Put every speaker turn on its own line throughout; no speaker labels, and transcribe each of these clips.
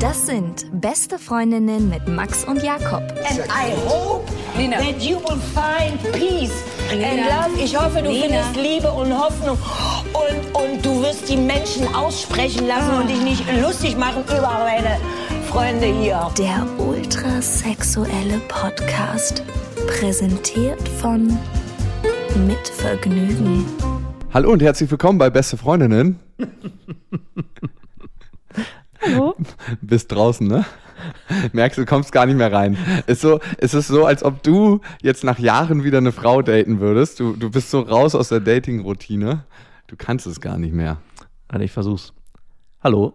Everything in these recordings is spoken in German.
Das sind beste Freundinnen mit Max und Jakob.
And I hope
Nina.
that you will find peace and
Nina.
love. Ich hoffe, du
Nina.
findest Liebe und Hoffnung. Und, und du wirst die Menschen aussprechen lassen
Ah.
und dich nicht lustig machen über meine Freunde hier.
Der ultrasexuelle Podcast. Präsentiert von Mit Vergnügen.
Hallo und herzlich willkommen bei Beste Freundinnen.
Hallo?
Bist draußen, ne? Merkst du, kommst gar nicht mehr rein. Ist so, es ist so, als ob du jetzt nach Jahren wieder eine Frau daten würdest. Du, du bist so raus aus der Dating-Routine. Du kannst es gar nicht mehr.
Warte, ich versuch's. Hallo.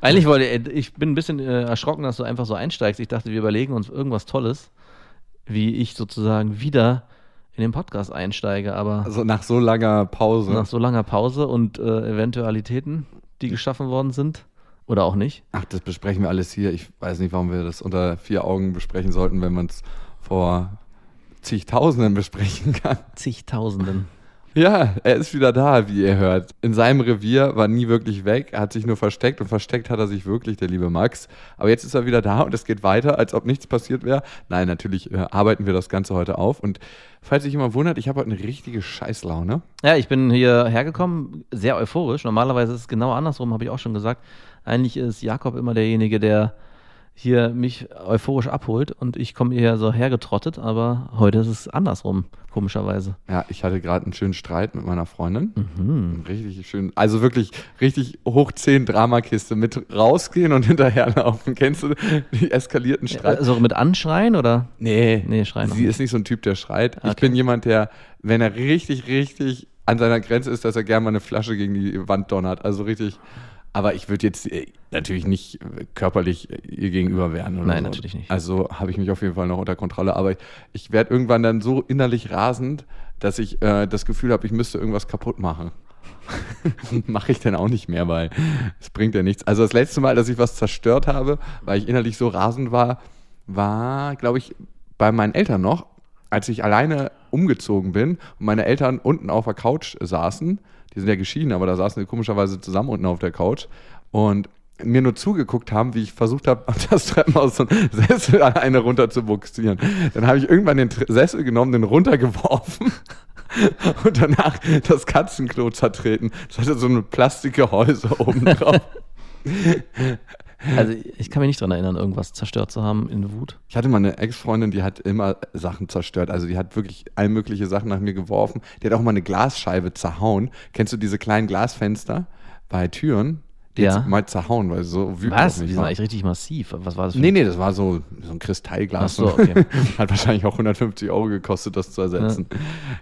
Eigentlich wollte ich bin ein bisschen äh, erschrocken, dass du einfach so einsteigst. Ich dachte, wir überlegen uns irgendwas Tolles, wie ich sozusagen wieder in den Podcast einsteige, aber
Also nach so langer Pause.
nach so langer Pause und äh, Eventualitäten, die geschaffen worden sind oder auch nicht.
Ach, das besprechen wir alles hier. Ich weiß nicht, warum wir das unter vier Augen besprechen sollten, wenn man es vor zigtausenden besprechen kann.
Zigtausenden.
Ja, er ist wieder da, wie ihr hört. In seinem Revier war nie wirklich weg, er hat sich nur versteckt und versteckt hat er sich wirklich, der liebe Max. Aber jetzt ist er wieder da und es geht weiter, als ob nichts passiert wäre. Nein, natürlich äh, arbeiten wir das Ganze heute auf. Und falls sich jemand wundert, ich habe heute eine richtige Scheißlaune.
Ja, ich bin hier hergekommen, sehr euphorisch. Normalerweise ist es genau andersrum, habe ich auch schon gesagt. Eigentlich ist Jakob immer derjenige, der hier mich euphorisch abholt und ich komme eher so hergetrottet, aber heute ist es andersrum, komischerweise.
Ja, ich hatte gerade einen schönen Streit mit meiner Freundin.
Mhm.
Richtig schön, also wirklich richtig hoch 10 Dramakiste mit rausgehen und hinterherlaufen. Kennst du die eskalierten Streit?
Also mit Anschreien oder?
Nee,
Nee, schreien
sie ist nicht so ein Typ, der schreit. Ich
Okay.
bin jemand, der, wenn er richtig, richtig an seiner Grenze ist, dass er gerne mal eine Flasche gegen die Wand donnert. Also richtig. Aber ich würde jetzt äh, natürlich nicht äh, körperlich äh, ihr gegenüber werden.
Nein,
so.
natürlich nicht.
Also habe ich mich auf jeden Fall noch unter Kontrolle. Aber ich, ich werde irgendwann dann so innerlich rasend, dass ich äh, das Gefühl habe, ich müsste irgendwas kaputt machen. Mache ich dann auch nicht mehr, weil es bringt ja nichts. Also das letzte Mal, dass ich was zerstört habe, weil ich innerlich so rasend war, war, glaube ich, bei meinen Eltern noch, als ich alleine umgezogen bin und meine Eltern unten auf der Couch saßen. Die sind ja geschieden, aber da saßen wir komischerweise zusammen unten auf der Couch und mir nur zugeguckt haben, wie ich versucht habe, das Treppenhaus so einen Sessel alleine runter zu buxieren. Dann habe ich irgendwann den Sessel genommen, den runtergeworfen und danach das Katzenklo zertreten. Das hatte so eine Plastikgehäuse oben drauf.
Also ich kann mich nicht dran erinnern, irgendwas zerstört zu haben in Wut.
Ich hatte mal eine Ex-Freundin, die hat immer Sachen zerstört. Also die hat wirklich all mögliche Sachen nach mir geworfen. Die hat auch mal eine Glasscheibe zerhauen. Kennst du diese kleinen Glasfenster bei Türen? Die
Ja.
mal zerhauen, weil sie so wütend
Was? Die sind
war.
eigentlich richtig massiv. Was war das für
Nee, nee, das war so, so ein Kristallglas.
Ach so, okay.
Hat wahrscheinlich auch 150 Euro gekostet, das zu ersetzen.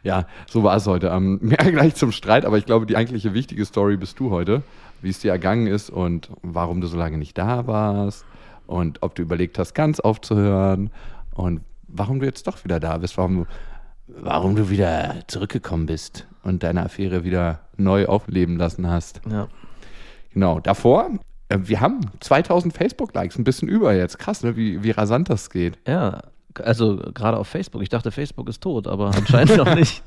Ja, so war es heute. Ähm, mehr gleich zum Streit, aber ich glaube, die eigentliche wichtige Story bist du heute, wie es dir ergangen ist und warum du so lange nicht da warst und ob du überlegt hast, ganz aufzuhören und warum du jetzt doch wieder da bist, warum, warum du wieder zurückgekommen bist und deine Affäre wieder neu aufleben lassen hast.
Ja.
Genau, davor, äh, wir haben 2000 Facebook-Likes, ein bisschen über jetzt. Krass, ne? wie, wie rasant das geht.
ja, also gerade auf Facebook. Ich dachte, Facebook ist tot, aber anscheinend noch nicht.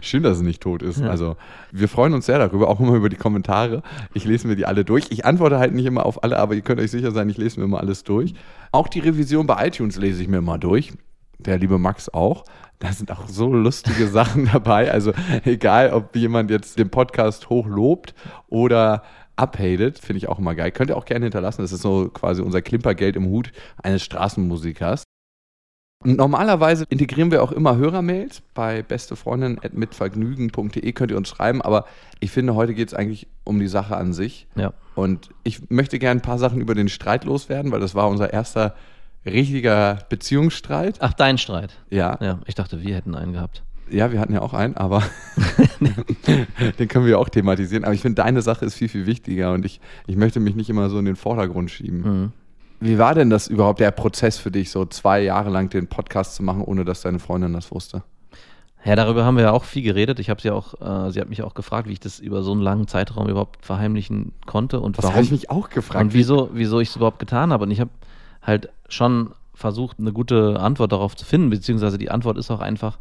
Schön, dass es nicht tot ist. Also, wir freuen uns sehr darüber, auch immer über die Kommentare. Ich lese mir die alle durch. Ich antworte halt nicht immer auf alle, aber ihr könnt euch sicher sein, ich lese mir immer alles durch. Auch die Revision bei iTunes lese ich mir immer durch. Der liebe Max auch. Da sind auch so lustige Sachen dabei. Also, egal, ob jemand jetzt den Podcast hochlobt oder abhatet, finde ich auch immer geil. Könnt ihr auch gerne hinterlassen. Das ist so quasi unser Klimpergeld im Hut eines Straßenmusikers. Normalerweise integrieren wir auch immer Hörermails bei bestefreundin.mitvergnügen.de könnt ihr uns schreiben, aber ich finde, heute geht es eigentlich um die Sache an sich.
Ja.
Und ich möchte gerne ein paar Sachen über den Streit loswerden, weil das war unser erster richtiger Beziehungsstreit.
Ach, dein Streit.
Ja,
Ja, ich dachte, wir hätten einen gehabt.
ja, wir hatten ja auch einen, aber den können wir auch thematisieren. Aber ich finde, deine Sache ist viel, viel wichtiger und ich, ich möchte mich nicht immer so in den Vordergrund schieben.
Mhm.
Wie war denn das überhaupt, der Prozess für dich, so zwei Jahre lang den Podcast zu machen, ohne dass deine Freundin das wusste?
Ja, darüber haben wir ja auch viel geredet. Ich habe sie auch, äh, sie hat mich auch gefragt, wie ich das über so einen langen Zeitraum überhaupt verheimlichen konnte und
Das
warum.
habe ich mich auch gefragt.
und wieso, wieso ich es überhaupt getan habe. Und ich habe halt schon versucht, eine gute Antwort darauf zu finden, beziehungsweise die Antwort ist auch einfach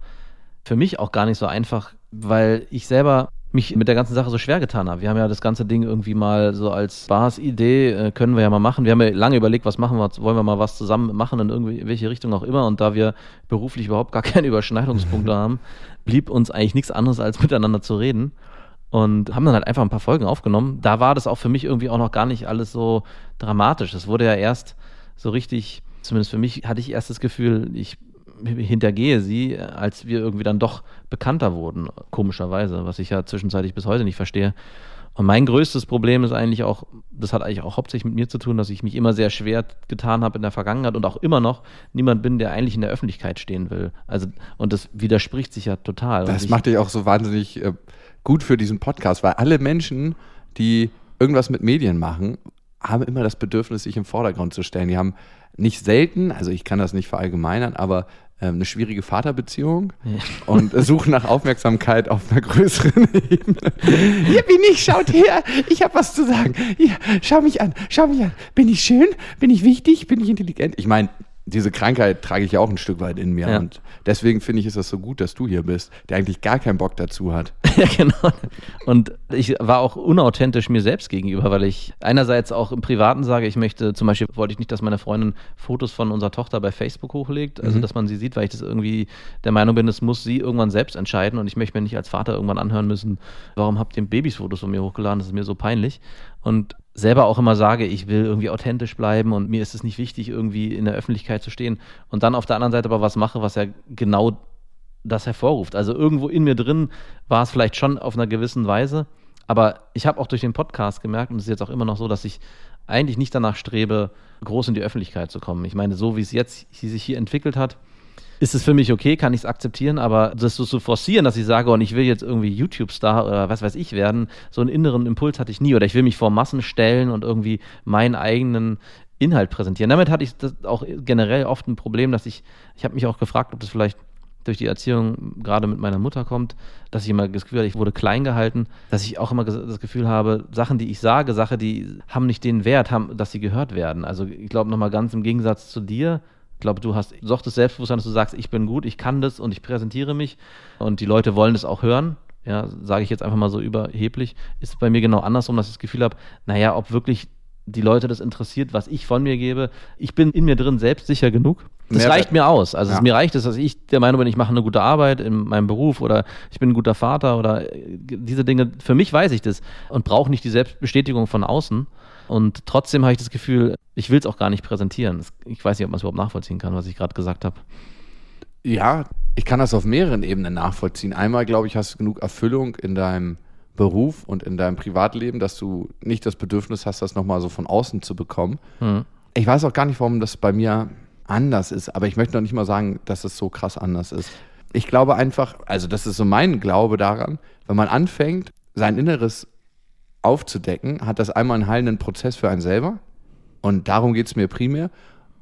für mich auch gar nicht so einfach weil ich selber mich mit der ganzen Sache so schwer getan habe. Wir haben ja das ganze Ding irgendwie mal so als Spaß-Idee, äh, können wir ja mal machen. Wir haben ja lange überlegt, was machen wir, wollen wir mal was zusammen machen, in irgendwie welche Richtung auch immer. Und da wir beruflich überhaupt gar keine Überschneidungspunkte haben, blieb uns eigentlich nichts anderes, als miteinander zu reden. Und haben dann halt einfach ein paar Folgen aufgenommen. Da war das auch für mich irgendwie auch noch gar nicht alles so dramatisch. Es wurde ja erst so richtig, zumindest für mich, hatte ich erst das Gefühl, ich hintergehe sie, als wir irgendwie dann doch bekannter wurden, komischerweise, was ich ja zwischenzeitlich bis heute nicht verstehe. Und mein größtes Problem ist eigentlich auch, das hat eigentlich auch hauptsächlich mit mir zu tun, dass ich mich immer sehr schwer getan habe in der Vergangenheit und auch immer noch niemand bin, der eigentlich in der Öffentlichkeit stehen will. Also, und das widerspricht sich ja total.
Das macht dich auch so wahnsinnig äh, gut für diesen Podcast, weil alle Menschen, die irgendwas mit Medien machen, haben immer das Bedürfnis, sich im Vordergrund zu stellen. Die haben nicht selten, also ich kann das nicht verallgemeinern, aber ähm, eine schwierige Vaterbeziehung ja. und suchen nach Aufmerksamkeit auf einer größeren Ebene. Hier bin ich, schaut her, ich habe was zu sagen. Hier, schau mich an, schau mich an. Bin ich schön? Bin ich wichtig? Bin ich intelligent? Ich meine, diese Krankheit trage ich ja auch ein Stück weit in mir. Ja. Und deswegen finde ich, ist das so gut, dass du hier bist, der eigentlich gar keinen Bock dazu hat.
ja, genau. Und ich war auch unauthentisch mir selbst gegenüber, weil ich einerseits auch im Privaten sage, ich möchte, zum Beispiel wollte ich nicht, dass meine Freundin Fotos von unserer Tochter bei Facebook hochlegt, also mhm. dass man sie sieht, weil ich das irgendwie der Meinung bin, das muss sie irgendwann selbst entscheiden und ich möchte mir nicht als Vater irgendwann anhören müssen, warum habt ihr Babys Fotos von mir hochgeladen, das ist mir so peinlich. Und selber auch immer sage, ich will irgendwie authentisch bleiben und mir ist es nicht wichtig, irgendwie in der Öffentlichkeit zu stehen und dann auf der anderen Seite aber was mache, was ja genau das hervorruft. Also irgendwo in mir drin war es vielleicht schon auf einer gewissen Weise, aber ich habe auch durch den Podcast gemerkt und es ist jetzt auch immer noch so, dass ich eigentlich nicht danach strebe, groß in die Öffentlichkeit zu kommen. Ich meine, so wie es jetzt sich hier entwickelt hat, ist es für mich okay, kann ich es akzeptieren, aber das so zu forcieren, dass ich sage, und ich will jetzt irgendwie YouTube-Star oder was weiß ich werden, so einen inneren Impuls hatte ich nie. Oder ich will mich vor Massen stellen und irgendwie meinen eigenen Inhalt präsentieren. Damit hatte ich auch generell oft ein Problem, dass ich, ich habe mich auch gefragt, ob das vielleicht durch die Erziehung gerade mit meiner Mutter kommt, dass ich immer das Gefühl habe, ich wurde klein gehalten, dass ich auch immer das Gefühl habe, Sachen, die ich sage, Sachen, die haben nicht den Wert, haben, dass sie gehört werden. Also ich glaube nochmal ganz im Gegensatz zu dir, ich glaube, du hast doch das Selbstbewusstsein, dass du sagst, ich bin gut, ich kann das und ich präsentiere mich und die Leute wollen das auch hören. Ja, sage ich jetzt einfach mal so überheblich, ist bei mir genau andersrum, dass ich das Gefühl habe, naja, ob wirklich die Leute das interessiert, was ich von mir gebe. Ich bin in mir drin selbstsicher genug. Das Mehr reicht mir aus. Also ja. es, mir reicht es, dass ich der Meinung bin, ich mache eine gute Arbeit in meinem Beruf oder ich bin ein guter Vater oder äh, diese Dinge. Für mich weiß ich das und brauche nicht die Selbstbestätigung von außen. Und trotzdem habe ich das Gefühl, ich will es auch gar nicht präsentieren. Ich weiß nicht, ob man es überhaupt nachvollziehen kann, was ich gerade gesagt habe.
Ja, ich kann das auf mehreren Ebenen nachvollziehen. Einmal, glaube ich, hast du genug Erfüllung in deinem Beruf und in deinem Privatleben, dass du nicht das Bedürfnis hast, das nochmal so von außen zu bekommen. Mhm. Ich weiß auch gar nicht, warum das bei mir anders ist, aber ich möchte noch nicht mal sagen, dass es so krass anders ist. Ich glaube einfach, also das ist so mein Glaube daran, wenn man anfängt, sein Inneres aufzudecken, hat das einmal einen heilenden Prozess für einen selber. Und darum geht es mir primär.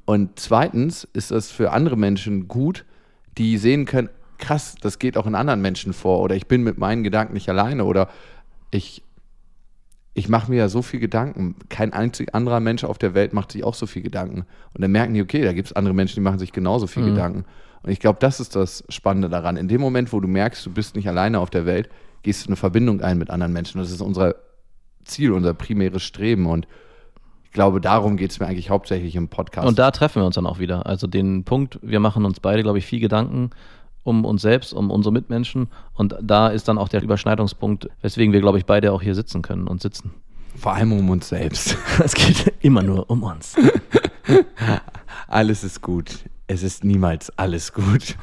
Und zweitens ist das für andere Menschen gut, die sehen können, krass, das geht auch in anderen Menschen vor. Oder ich bin mit meinen Gedanken nicht alleine. Oder ich, ich mache mir ja so viel Gedanken. Kein einzig anderer Mensch auf der Welt macht sich auch so viel Gedanken. Und dann merken die, okay, da gibt es andere Menschen, die machen sich genauso viel mhm. Gedanken. Und ich glaube, das ist das Spannende daran. In dem Moment, wo du merkst, du bist nicht alleine auf der Welt, gehst du eine Verbindung ein mit anderen Menschen. Das ist unser Ziel, unser primäres Streben. Und ich glaube, darum geht es mir eigentlich hauptsächlich im Podcast.
Und da treffen wir uns dann auch wieder. Also den Punkt, wir machen uns beide, glaube ich, viel Gedanken um uns selbst, um unsere Mitmenschen. Und da ist dann auch der Überschneidungspunkt, weswegen wir, glaube ich, beide auch hier sitzen können und sitzen.
Vor allem um uns selbst.
Es geht immer nur um uns.
Alles ist gut es ist niemals alles gut.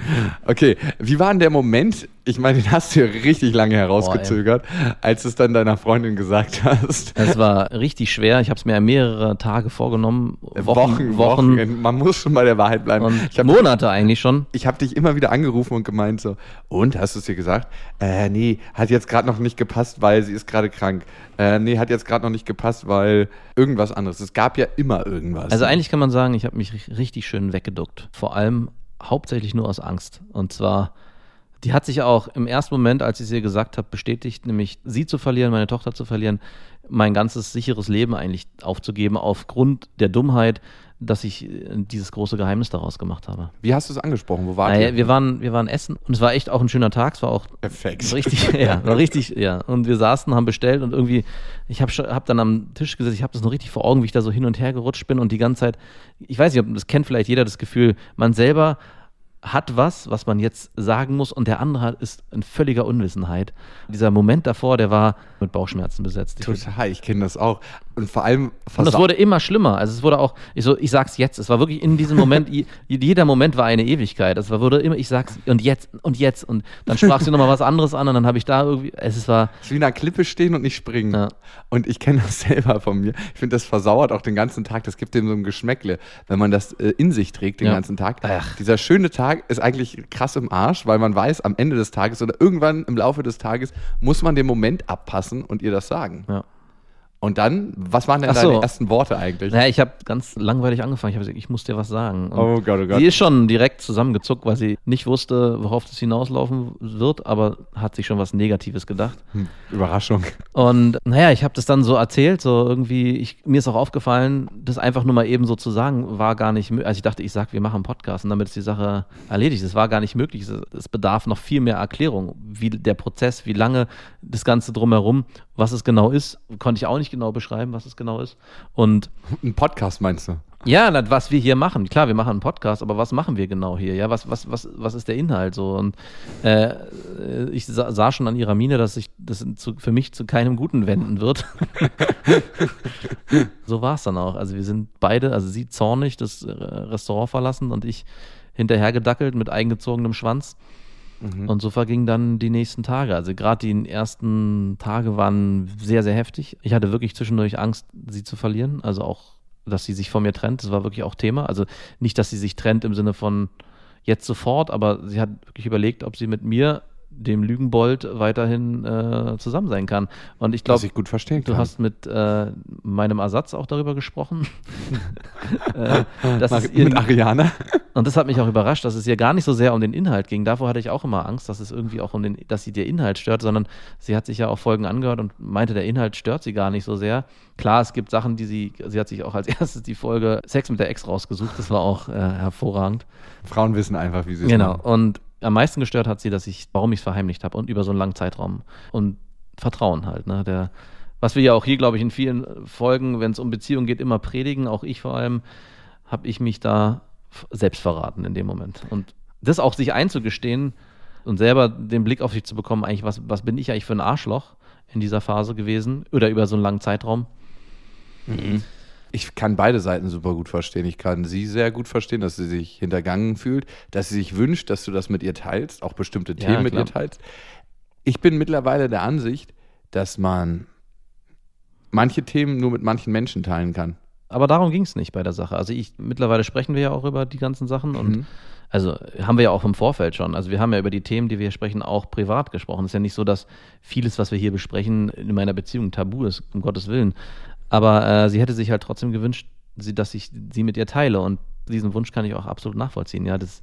Okay, wie war denn der Moment? Ich meine, den hast du ja richtig lange herausgezögert, Boah, als du es dann deiner Freundin gesagt hast.
Es war richtig schwer. Ich habe es mir mehrere Tage vorgenommen.
Wochen, Wochen, Wochen. Man muss schon bei der Wahrheit bleiben.
Hab, Monate eigentlich schon.
Ich habe dich immer wieder angerufen und gemeint so, und, hast du es dir gesagt? Äh, nee, hat jetzt gerade noch nicht gepasst, weil sie ist gerade krank. Äh, nee, hat jetzt gerade noch nicht gepasst, weil irgendwas anderes. Es gab ja immer irgendwas.
Also eigentlich kann man sagen, ich habe mich richtig schön weggeduckt vor allem hauptsächlich nur aus Angst. Und zwar, die hat sich auch im ersten Moment, als ich es ihr gesagt habe, bestätigt, nämlich sie zu verlieren, meine Tochter zu verlieren, mein ganzes sicheres Leben eigentlich aufzugeben, aufgrund der Dummheit, dass ich äh, dieses große Geheimnis daraus gemacht habe.
Wie hast du es angesprochen? Wo wart
Naja,
ihr?
wir waren, wir waren essen und es war echt auch ein schöner Tag. Es war auch
Perfekt.
richtig, ja, war richtig, ja. Und wir saßen, haben bestellt und irgendwie, ich habe hab dann am Tisch gesessen, ich habe das noch richtig vor Augen, wie ich da so hin und her gerutscht bin und die ganze Zeit, ich weiß nicht, ob das kennt vielleicht jeder das Gefühl, man selber hat was, was man jetzt sagen muss und der andere ist in völliger Unwissenheit. Dieser Moment davor, der war mit Bauchschmerzen besetzt.
Total, ich kenne das auch. Und vor allem
und es wurde immer schlimmer. Also es wurde auch, ich so, ich sag's jetzt. Es war wirklich in diesem Moment, jeder Moment war eine Ewigkeit. Es war, wurde immer, ich sag's und jetzt und jetzt und dann sprach sie nochmal was anderes an und dann habe ich da irgendwie, es war,
Es ist wie in einer Klippe stehen und nicht springen.
Ja.
Und ich kenne das selber von mir. Ich finde, das versauert auch den ganzen Tag. Das gibt dem so ein Geschmäckle, wenn man das äh, in sich trägt den
Ja.
ganzen Tag.
Ach.
Dieser schöne Tag ist eigentlich krass im Arsch, weil man weiß, am Ende des Tages oder irgendwann im Laufe des Tages muss man den Moment abpassen und ihr das sagen.
ja.
Und dann, was waren denn
so.
deine ersten Worte eigentlich?
Naja, ich habe ganz langweilig angefangen. Ich habe gesagt, ich muss dir was sagen. Und
Oh Gott, oh Gott.
Sie ist schon direkt zusammengezuckt, weil sie nicht wusste, worauf das hinauslaufen wird, aber hat sich schon was Negatives gedacht.
Hm, Überraschung.
Und naja, ich habe das dann so erzählt, so irgendwie, ich, mir ist auch aufgefallen, das einfach nur mal eben so zu sagen, war gar nicht möglich. Also ich dachte, ich sag, wir machen einen Podcast und damit ist die Sache erledigt. Es war gar nicht möglich. Es bedarf noch viel mehr Erklärung, wie der Prozess, wie lange das Ganze drumherum, was es genau ist, konnte ich auch nicht genau beschreiben, was es genau ist. Und
Ein Podcast meinst du?
ja, was wir hier machen. Klar, wir machen einen Podcast, aber was machen wir genau hier? Ja, was, was, was, was ist der Inhalt so? Und äh, ich sah, sah schon an ihrer Miene, dass sich das zu, für mich zu keinem Guten wenden wird. so war es dann auch. Also wir sind beide, also sie zornig das Restaurant verlassen und ich hinterhergedackelt mit eingezogenem Schwanz. Und so vergingen dann die nächsten Tage. Also gerade die ersten Tage waren sehr, sehr heftig. Ich hatte wirklich zwischendurch Angst, sie zu verlieren. Also auch, dass sie sich von mir trennt. Das war wirklich auch Thema. Also nicht, dass sie sich trennt im Sinne von jetzt sofort, aber sie hat wirklich überlegt, ob sie mit mir, dem Lügenbold, weiterhin äh, zusammen sein kann. Und ich glaube, du
kann.
hast mit äh, meinem Ersatz auch darüber gesprochen. äh,
Nach,
ihr
mit Ariana?
und das hat mich auch überrascht, dass es ihr gar nicht so sehr um den Inhalt ging. Davor hatte ich auch immer Angst, dass es irgendwie auch um den, dass sie der Inhalt stört, sondern sie hat sich ja auch Folgen angehört und meinte, der Inhalt stört sie gar nicht so sehr. Klar, es gibt Sachen, die sie, sie hat sich auch als erstes die Folge Sex mit der Ex rausgesucht. Das war auch äh, hervorragend.
Frauen wissen einfach, wie sie es
Genau.
machen.
Und am meisten gestört hat sie, dass ich, warum ich es verheimlicht habe und über so einen langen Zeitraum. Und Vertrauen halt, ne? Der, was wir ja auch hier, glaube ich, in vielen Folgen, wenn es um Beziehungen geht, immer predigen, auch ich vor allem, habe ich mich da selbst verraten in dem Moment. Und das auch sich einzugestehen und selber den Blick auf sich zu bekommen, eigentlich, was, was bin ich eigentlich für ein Arschloch in dieser Phase gewesen oder über so einen langen Zeitraum.
Ich kann beide Seiten super gut verstehen. Ich kann sie sehr gut verstehen, dass sie sich hintergangen fühlt, dass sie sich wünscht, dass du das mit ihr teilst, auch bestimmte
Ja,
Themen mit
klar.
ihr teilst. Ich bin mittlerweile der Ansicht, dass man manche Themen nur mit manchen Menschen teilen kann.
Aber darum ging es nicht bei der Sache. Also ich, mittlerweile sprechen wir ja auch über die ganzen Sachen und
Mhm.
also haben wir ja auch im Vorfeld schon. Also wir haben ja über die Themen, die wir hier sprechen, auch privat gesprochen. Es ist ja nicht so, dass vieles, was wir hier besprechen, in meiner Beziehung tabu ist, um Gottes Willen. Aber äh, sie hätte sich halt trotzdem gewünscht, sie, dass ich sie mit ihr teile. Und diesen Wunsch kann ich auch absolut nachvollziehen. Ja, das,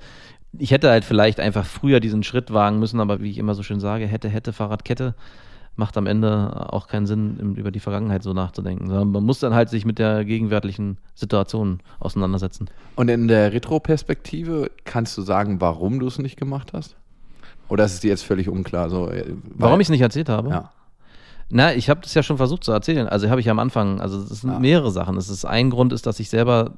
ich hätte halt vielleicht einfach früher diesen Schritt wagen müssen, aber wie ich immer so schön sage, hätte, hätte, Fahrradkette macht am Ende auch keinen Sinn, über die Vergangenheit so nachzudenken. Sondern man muss dann halt sich mit der gegenwärtigen Situation auseinandersetzen.
Und in der Retro-Perspektive kannst du sagen, warum du es nicht gemacht hast? Oder ist es dir jetzt völlig unklar? So, äh,
Warum ich es nicht erzählt habe?
Ja.
Na, ich habe das ja schon versucht zu erzählen. Also habe ich am Anfang, also es sind
Ah.
mehrere Sachen. Es ist ein Grund ist, dass ich selber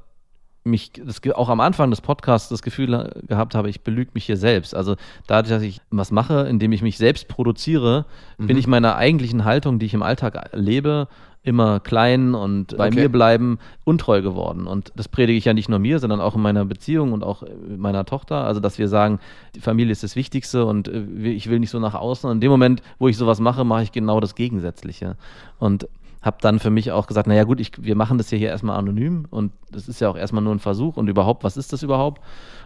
mich das, auch am Anfang des Podcasts das Gefühl äh, gehabt habe, ich belüge mich hier selbst. Also dadurch, dass ich was mache, indem ich mich selbst produziere, bin
Mhm.
ich meiner eigentlichen Haltung, die ich im Alltag lebe, immer klein und bei
Okay.
mir bleiben, untreu geworden. Und das predige ich ja nicht nur mir, sondern auch in meiner Beziehung und auch meiner Tochter. Also, dass wir sagen, die Familie ist das Wichtigste und äh, ich will nicht so nach außen. Und in dem Moment, wo ich sowas mache, mache ich genau das Gegensätzliche. Und habe dann für mich auch gesagt, naja gut, ich, wir machen das ja hier erstmal anonym und das ist ja auch erstmal nur ein Versuch und überhaupt, was ist das überhaupt?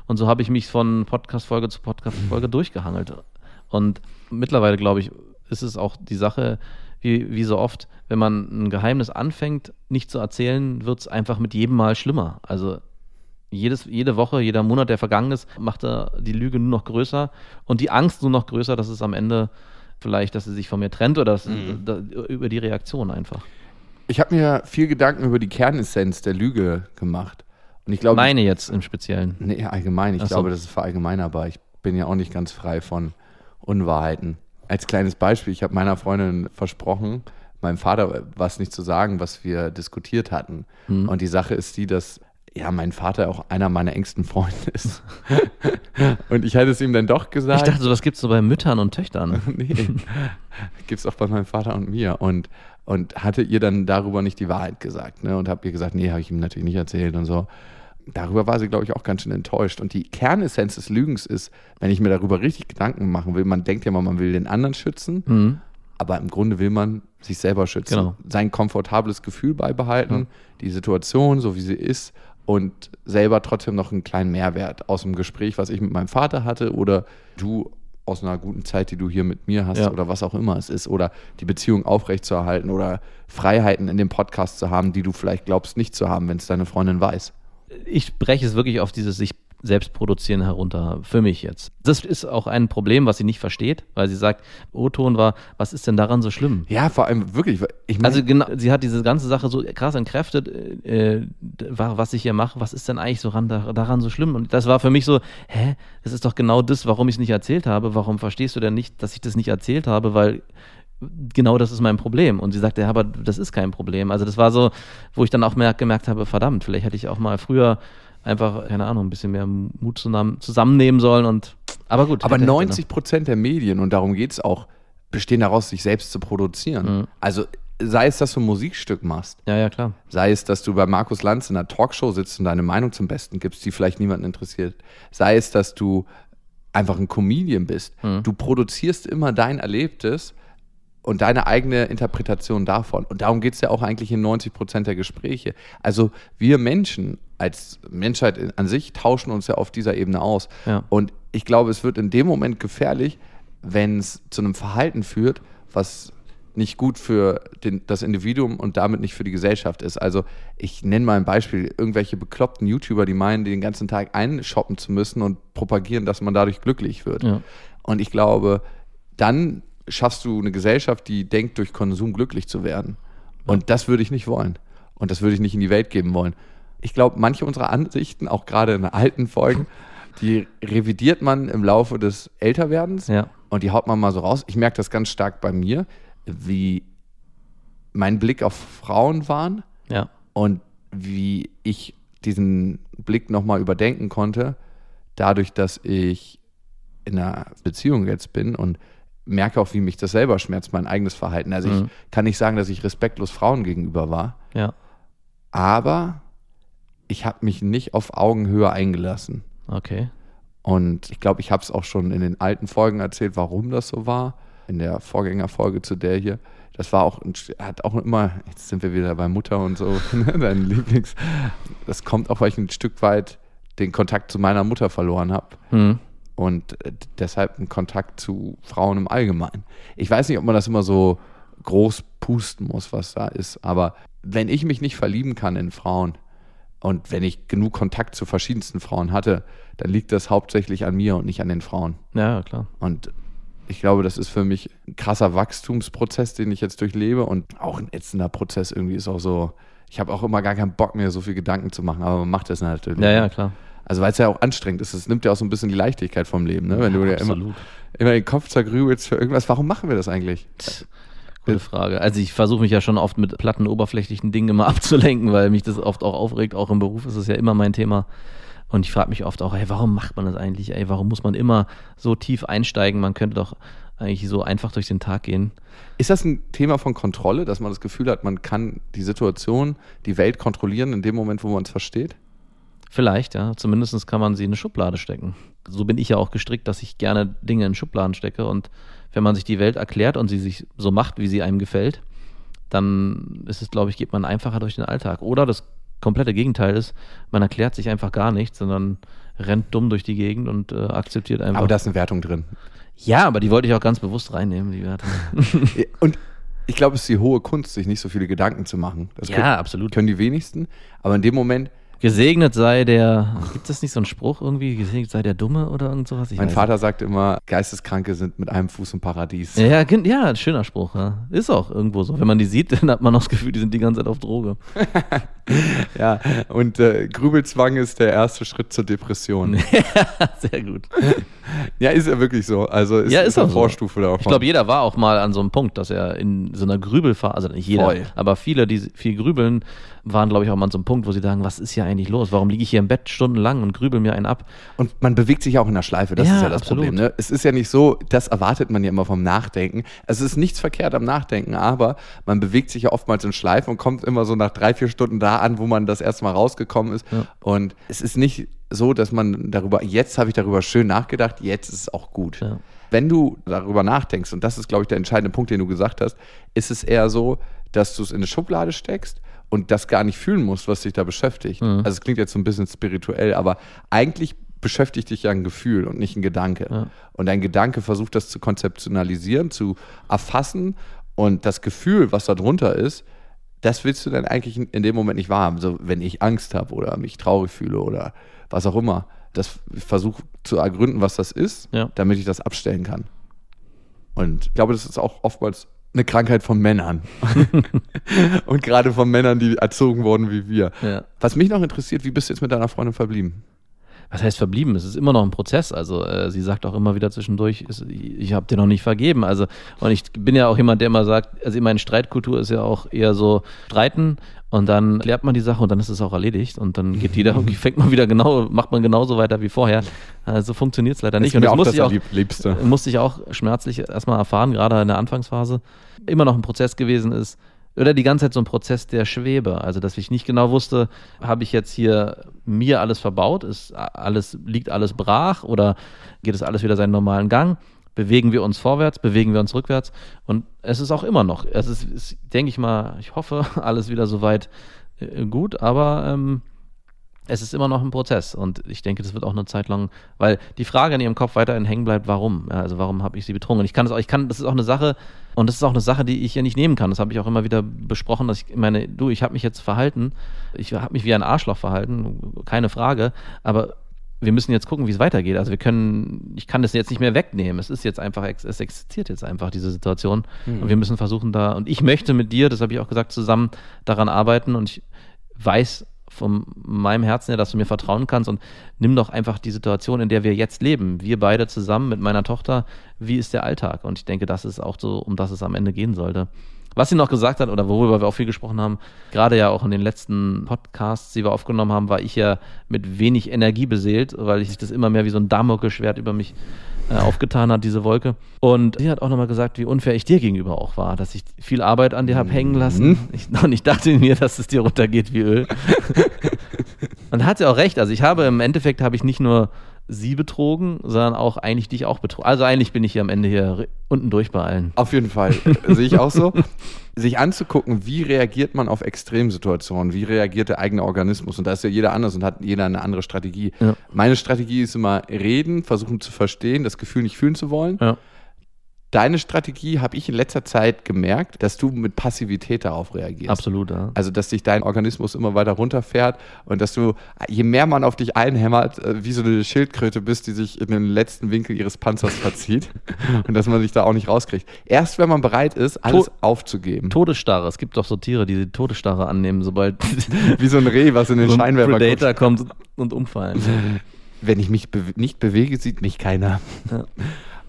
Und so habe ich mich von Podcast-Folge zu Podcast-Folge durchgehangelt. Und mittlerweile, glaube ich, ist es auch die Sache, wie, wie so oft, wenn man ein Geheimnis anfängt, nicht zu erzählen, wird es einfach mit jedem Mal schlimmer. Also jedes, jede Woche, jeder Monat, der vergangen ist, macht er die Lüge nur noch größer und die Angst nur noch größer, dass es am Ende vielleicht, dass sie sich von mir trennt oder dass, da, über die Reaktion einfach.
Ich habe mir viel Gedanken über die Kernessenz der Lüge gemacht. Und ich glaube,
Meine jetzt im Speziellen.
Nee, allgemein. Ich
so.
glaube, das ist verallgemeinerbar. Ich bin ja auch nicht ganz frei von Unwahrheiten. Als kleines Beispiel, ich habe meiner Freundin versprochen, meinem Vater was nicht zu sagen, was wir diskutiert hatten.
Hm.
Und die Sache ist die, dass ja mein Vater auch einer meiner engsten Freunde ist. Und ich hatte es ihm dann doch
Ich
gesagt.
dachte, sowas gibt es so bei Müttern und Töchtern.
nee, gibt's auch bei meinem Vater und mir. Und, und hatte ihr dann darüber nicht die Wahrheit gesagt. Ne? Und habe ihr gesagt, nee, habe ich ihm natürlich nicht erzählt und so. Darüber war sie, glaube ich, auch ganz schön enttäuscht. Und die Kernessenz des Lügens ist, wenn ich mir darüber richtig Gedanken machen will, man denkt ja mal, man will den anderen schützen,
Mhm.
aber im Grunde will man sich selber schützen.
Genau.
Sein komfortables Gefühl beibehalten, die Situation, so wie sie ist und selber trotzdem noch einen kleinen Mehrwert aus dem Gespräch, was ich mit meinem Vater hatte oder du aus einer guten Zeit, die du hier mit mir hast
Ja.
oder was auch immer es ist oder die Beziehung aufrechtzuerhalten oder Freiheiten in dem Podcast zu haben, die du vielleicht glaubst nicht zu haben, wenn es deine Freundin weiß.
Ich breche es wirklich auf dieses sich selbst produzieren herunter, für mich jetzt. Das ist auch ein Problem, was sie nicht versteht, weil sie sagt, O-Ton war, was ist denn daran so schlimm?
Ja, vor allem wirklich, ich meine,
Also genau, sie hat diese ganze Sache so krass entkräftet, äh, wa- was ich hier mache, was ist denn eigentlich so ran, da- daran so schlimm? Und das war für mich so, hä, das ist doch genau das, warum ich es nicht erzählt habe. Warum verstehst du denn nicht, dass ich das nicht erzählt habe? Weil genau das ist mein Problem. Und sie sagte, ja, aber das ist kein Problem. Also das war so, wo ich dann auch merk, gemerkt habe, verdammt, vielleicht hätte ich auch mal früher einfach, keine Ahnung, ein bisschen mehr Mut zusammen, zusammennehmen sollen und aber gut.
Aber
hätte- hätte
90 Prozent der Medien, und darum geht es auch, bestehen daraus, sich selbst zu produzieren.
Mhm.
Also sei es, dass du ein Musikstück machst.
Ja, ja, klar.
sei es, dass du bei Markus Lanz in einer Talkshow sitzt und deine Meinung zum Besten gibst, die vielleicht niemanden interessiert, sei es, dass du einfach ein Comedian bist.
Mhm.
Du produzierst immer dein Erlebtes und deine eigene Interpretation davon. Und darum geht es ja auch eigentlich in 90 Prozent der Gespräche. Also wir Menschen als Menschheit an sich tauschen uns ja auf dieser Ebene aus.
Ja.
Und ich glaube, es wird in dem Moment gefährlich, wenn es zu einem Verhalten führt, was nicht gut für den, das Individuum und damit nicht für die Gesellschaft ist. Also ich nenne mal ein Beispiel, irgendwelche bekloppten YouTuber, die meinen, den ganzen Tag einshoppen zu müssen und propagieren, dass man dadurch glücklich wird.
Ja.
Und ich glaube, dann schaffst du eine Gesellschaft, die denkt, durch Konsum glücklich zu werden. Und das würde ich nicht wollen. Und das würde ich nicht in die Welt geben wollen. Ich glaube, manche unserer Ansichten, auch gerade in alten Folgen, die revidiert man im Laufe des Älterwerdens
Ja.
und die haut man mal so raus. Ich merke das ganz stark bei mir, wie mein Blick auf Frauen waren
Ja.
und wie ich diesen Blick nochmal überdenken konnte, dadurch, dass ich in einer Beziehung jetzt bin und merke auch, wie mich das selber schmerzt, mein eigenes Verhalten. Also ich
Mhm.
kann nicht sagen, dass ich respektlos Frauen gegenüber war,
Ja.
aber ich habe mich nicht auf Augenhöhe eingelassen.
Okay.
Und ich glaube, ich habe es auch schon in den alten Folgen erzählt, warum das so war. In der Vorgängerfolge zu der hier. Das war auch, hat auch immer, jetzt sind wir wieder bei Mutter und so, ne, dein Lieblings. Das kommt auch, weil ich ein Stück weit den Kontakt zu meiner Mutter verloren habe
Hm.
Und äh, deshalb einen Kontakt zu Frauen im Allgemeinen. Ich weiß nicht, ob man das immer so groß pusten muss, was da ist, aber wenn ich mich nicht verlieben kann in Frauen und wenn ich genug Kontakt zu verschiedensten Frauen hatte, dann liegt das hauptsächlich an mir und nicht an den Frauen.
Ja, klar.
Und ich glaube, das ist für mich ein krasser Wachstumsprozess, den ich jetzt durchlebe und auch ein ätzender Prozess irgendwie ist auch so. Ich habe auch immer gar keinen Bock mehr, so viel Gedanken zu machen, aber man macht das natürlich.
Ja, ja, klar.
Also weil es ja auch anstrengend ist. Es nimmt ja auch so ein bisschen die Leichtigkeit vom Leben, ne? Wenn du dir immer, immer den Kopf zergrübelst für irgendwas. Warum machen wir das eigentlich?
Gute Frage. Also ich versuche mich ja schon oft mit platten, oberflächlichen Dingen immer abzulenken, weil mich das oft auch aufregt. Auch im Beruf ist es ja immer mein Thema. Und ich frage mich oft auch, ey, warum macht man das eigentlich? Ey, warum muss man immer so tief einsteigen? Man könnte doch eigentlich so einfach durch den Tag gehen.
Ist das ein Thema von Kontrolle, dass man das Gefühl hat, man kann die Situation, die Welt kontrollieren in dem Moment, wo man es versteht?
Vielleicht, ja. Zumindest kann man sie in eine Schublade stecken. So bin ich ja auch gestrickt, dass ich gerne Dinge in Schubladen stecke. Und wenn man sich die Welt erklärt und sie sich so macht, wie sie einem gefällt, dann ist es, glaube ich, geht man einfacher durch den Alltag. Oder das komplette Gegenteil ist, man erklärt sich einfach gar nichts, sondern rennt dumm durch die Gegend und äh, akzeptiert einfach.
Aber da ist eine Wertung drin.
ja, aber die wollte ich auch ganz bewusst reinnehmen, die Werte.
Und ich glaube, es ist die hohe Kunst, sich nicht so viele Gedanken zu machen. Das
ja,
können,
absolut.
können die wenigsten. Aber in dem Moment,
Gesegnet sei der, gibt es nicht so einen Spruch irgendwie, gesegnet sei der Dumme oder irgend sowas? Ich
mein Vater sagt immer, Geisteskranke sind mit einem Fuß im Paradies.
nicht. Ja, gen- ja, ein schöner Spruch. Ja. Ist auch irgendwo so. Wenn man die sieht, dann hat man auch das Gefühl, die sind die ganze Zeit auf Droge.
Ja, und äh, Grübelzwang ist der erste Schritt zur Depression.
Sehr gut.
Ja, ist ja wirklich so. Also ist,
Ja, ist
eine
auch so.
Vorstufe davon.
Ich glaube, jeder war auch mal an so einem Punkt, dass er in so einer Grübelphase, also nicht jeder,
Voll.
aber viele, die viel grübeln, waren, glaube ich, auch mal an so einem Punkt, wo sie sagen, was ist hier eigentlich los? Warum liege ich hier im Bett stundenlang und grübel mir einen ab?
Und man bewegt sich auch in der Schleife, das
Ja,
ist ja das
absolut.
Problem. Ne? Es ist ja nicht so, das erwartet man ja immer vom Nachdenken. Es ist nichts verkehrt am Nachdenken, aber man bewegt sich ja oftmals in Schleife und kommt immer so nach drei, vier Stunden da an, wo man das erste Mal rausgekommen ist.
Ja.
Und es ist nicht so, dass man darüber, jetzt habe ich darüber schön nachgedacht, jetzt ist es auch gut.
Ja.
Wenn du darüber nachdenkst, und das ist, glaube ich, der entscheidende Punkt, den du gesagt hast, ist es eher so, dass du es in eine Schublade steckst und das gar nicht fühlen musst, was dich da beschäftigt.
Mhm.
Also es klingt jetzt so ein bisschen spirituell, aber eigentlich beschäftigt dich ja ein Gefühl und nicht ein Gedanke.
Ja.
Und dein Gedanke versucht das zu konzeptionalisieren, zu erfassen und das Gefühl, was da drunter ist, das willst du dann eigentlich in- in dem Moment nicht wahrhaben. So, wenn ich Angst habe oder mich traurig fühle oder was auch immer. Das versuche zu ergründen, was das ist,
Ja.
damit ich das abstellen kann. Und ich glaube, das ist auch oftmals eine Krankheit von Männern. und gerade von Männern, die erzogen wurden wie wir.
Ja.
Was mich noch interessiert, wie bist du jetzt mit deiner Freundin verblieben?
Was heißt verblieben? Es ist immer noch ein Prozess. Also äh, sie sagt auch immer wieder zwischendurch, es- ich habe dir noch nicht vergeben. Also und ich bin ja auch jemand, der immer sagt, also ich meine Streitkultur ist ja auch eher so streiten und dann klärt man die Sache und dann ist es auch erledigt und dann geht jeder, fängt man wieder genau, macht man genauso weiter wie vorher. Also funktioniert es leider nicht.
ist
Und das musste
das
ich auch, musste ich auch schmerzlich erstmal erfahren, gerade in der Anfangsphase. Immer noch ein Prozess gewesen ist, oder die ganze Zeit so ein Prozess der Schwebe. Also, dass ich nicht genau wusste, habe ich jetzt hier mir alles verbaut? Ist alles, liegt alles brach oder geht es alles wieder seinen normalen Gang? Bewegen wir uns vorwärts, bewegen wir uns rückwärts? Und es ist auch immer noch, es ist, ist denke ich mal, ich hoffe, alles wieder soweit äh, gut, aber ähm, es ist immer noch ein Prozess und ich denke, das wird auch eine Zeit lang, weil die Frage in ihrem Kopf weiterhin hängen bleibt, warum? Ja, also warum habe ich sie? Und ich kann das auch, ich kann, das ist auch eine Sache und das ist auch eine Sache, die ich ja nicht nehmen kann. Das habe ich auch immer wieder besprochen, dass ich meine, du, ich habe mich jetzt verhalten, ich habe mich wie ein Arschloch verhalten, keine Frage, aber wir müssen jetzt gucken, wie es weitergeht. Also wir können, ich kann das jetzt nicht mehr wegnehmen. Es ist jetzt einfach, es existiert jetzt einfach diese Situation und wir müssen versuchen da, und ich möchte mit dir, das habe ich auch gesagt, zusammen daran arbeiten und ich weiß von meinem Herzen her, dass du mir vertrauen kannst und nimm doch einfach die Situation, in der wir jetzt leben. Wir beide zusammen mit meiner Tochter. Wie ist der Alltag? Und ich denke, das ist auch so, um das es am Ende gehen sollte. Was sie noch gesagt hat oder worüber wir auch viel gesprochen haben, gerade ja auch in den letzten Podcasts, die wir aufgenommen haben, war ich ja mit wenig Energie beseelt, weil ich das immer mehr wie so ein Damoklesschwert über mich äh, aufgetan hat, diese Wolke. Und sie hat auch nochmal gesagt, wie unfair ich dir gegenüber auch war, dass ich viel Arbeit an dir habe hängen lassen. Ich, und ich dachte mir, dass es dir runtergeht wie Öl. Und da hat sie auch recht. Also ich habe im Endeffekt habe ich nicht nur sie betrogen, sondern auch eigentlich dich auch betrogen. Also eigentlich bin ich hier am Ende hier unten durch bei allen.
Auf jeden Fall. Sehe ich auch so. Sich anzugucken, wie reagiert man auf Extremsituationen, wie reagiert der eigene Organismus. Und da ist ja jeder anders und hat jeder eine andere Strategie.
Ja.
Meine Strategie ist immer reden, versuchen zu verstehen, das Gefühl nicht fühlen zu wollen.
Ja.
Deine Strategie habe ich in letzter Zeit gemerkt, dass du mit Passivität darauf reagierst.
Absolut, ja.
Also, dass sich dein Organismus immer weiter runterfährt und dass du, je mehr man auf dich einhämmert, äh, wie so eine Schildkröte bist, die sich in den letzten Winkel ihres Panzers verzieht und dass man sich da auch nicht rauskriegt. Erst wenn man bereit ist, alles
To-
aufzugeben.
Todesstarre. Es gibt doch so Tiere, die die Todesstarre annehmen, sobald
Wie so ein Reh, was in den
so ein
Scheinwerfer
Predator
guckt.
kommt und umfallen.
Wenn ich mich bewe nicht bewege, sieht mich keiner.
Ja.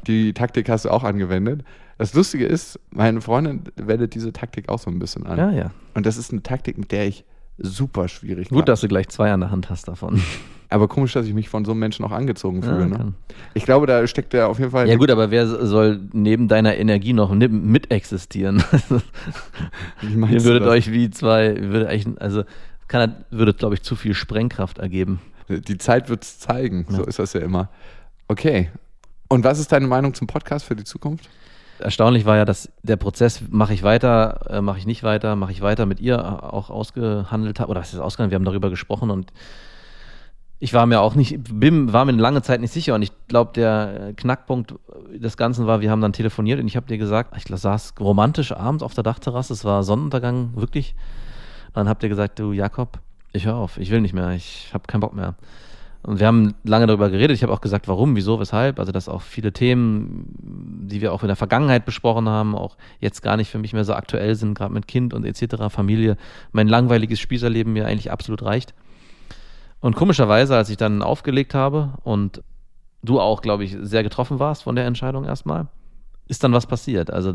Die Taktik hast du auch angewendet. Das Lustige ist, meine Freundin wendet diese Taktik auch so ein bisschen an.
Ja, ja.
Und das ist eine Taktik, mit der ich super schwierig
Gut, dass du gleich zwei an der Hand hast davon.
Aber komisch, dass ich mich von so einem Menschen auch angezogen fühle.
Ja,
ne?
kann.
Ich glaube, da steckt der auf jeden Fall.
Ja gut, aber wer soll neben deiner Energie noch mit existieren?
Wie meinst
Ihr
du
würdet
das?
euch wie zwei, würde eigentlich, also kann, würde, glaube ich, zu viel Sprengkraft ergeben.
Die Zeit wird es zeigen. So ist das ja immer. Okay. Und was ist deine Meinung zum Podcast für die Zukunft?
Erstaunlich war ja, dass der Prozess, mache ich weiter, äh, mache ich nicht weiter, mache ich weiter mit ihr äh, auch ausgehandelt habe, oder was ist ausgehandelt, wir haben darüber gesprochen und ich war mir auch nicht, bin, war mir lange Zeit nicht sicher und ich glaube, der äh, Knackpunkt des Ganzen war, wir haben dann telefoniert und ich habe dir gesagt, ich saß romantisch abends auf der Dachterrasse, es war Sonnenuntergang, wirklich. Und dann habt ihr gesagt, du Jakob, Ich höre auf, ich will nicht mehr, ich habe keinen Bock mehr. Und wir haben lange darüber geredet. Ich habe auch gesagt, warum, wieso, weshalb. Also, dass auch viele Themen, die wir auch in der Vergangenheit besprochen haben, auch jetzt gar nicht für mich mehr so aktuell sind, gerade mit Kind und etc., Familie, mein langweiliges Spießerleben mir eigentlich absolut reicht. Und komischerweise, als ich dann aufgelegt habe und du auch, glaube ich, sehr getroffen warst von der Entscheidung erstmal, ist dann was passiert. Also,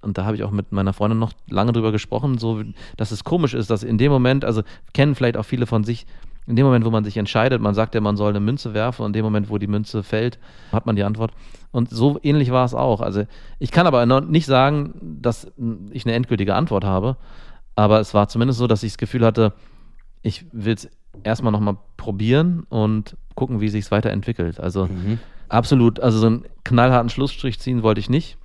und da habe ich auch mit meiner Freundin noch lange drüber gesprochen, so, dass es komisch ist, dass in dem Moment, also kennen vielleicht auch viele von sich, in dem Moment, wo man sich entscheidet, man sagt ja, man soll eine Münze werfen und in dem Moment, wo die Münze fällt, hat man die Antwort. Und so ähnlich war es auch. Also ich kann aber nicht sagen, dass ich eine endgültige Antwort habe, aber es war zumindest so, dass ich das Gefühl hatte, ich will es erstmal nochmal probieren und gucken, wie sich es weiterentwickelt. Also mhm. absolut, also so einen knallharten Schlussstrich ziehen wollte ich nicht.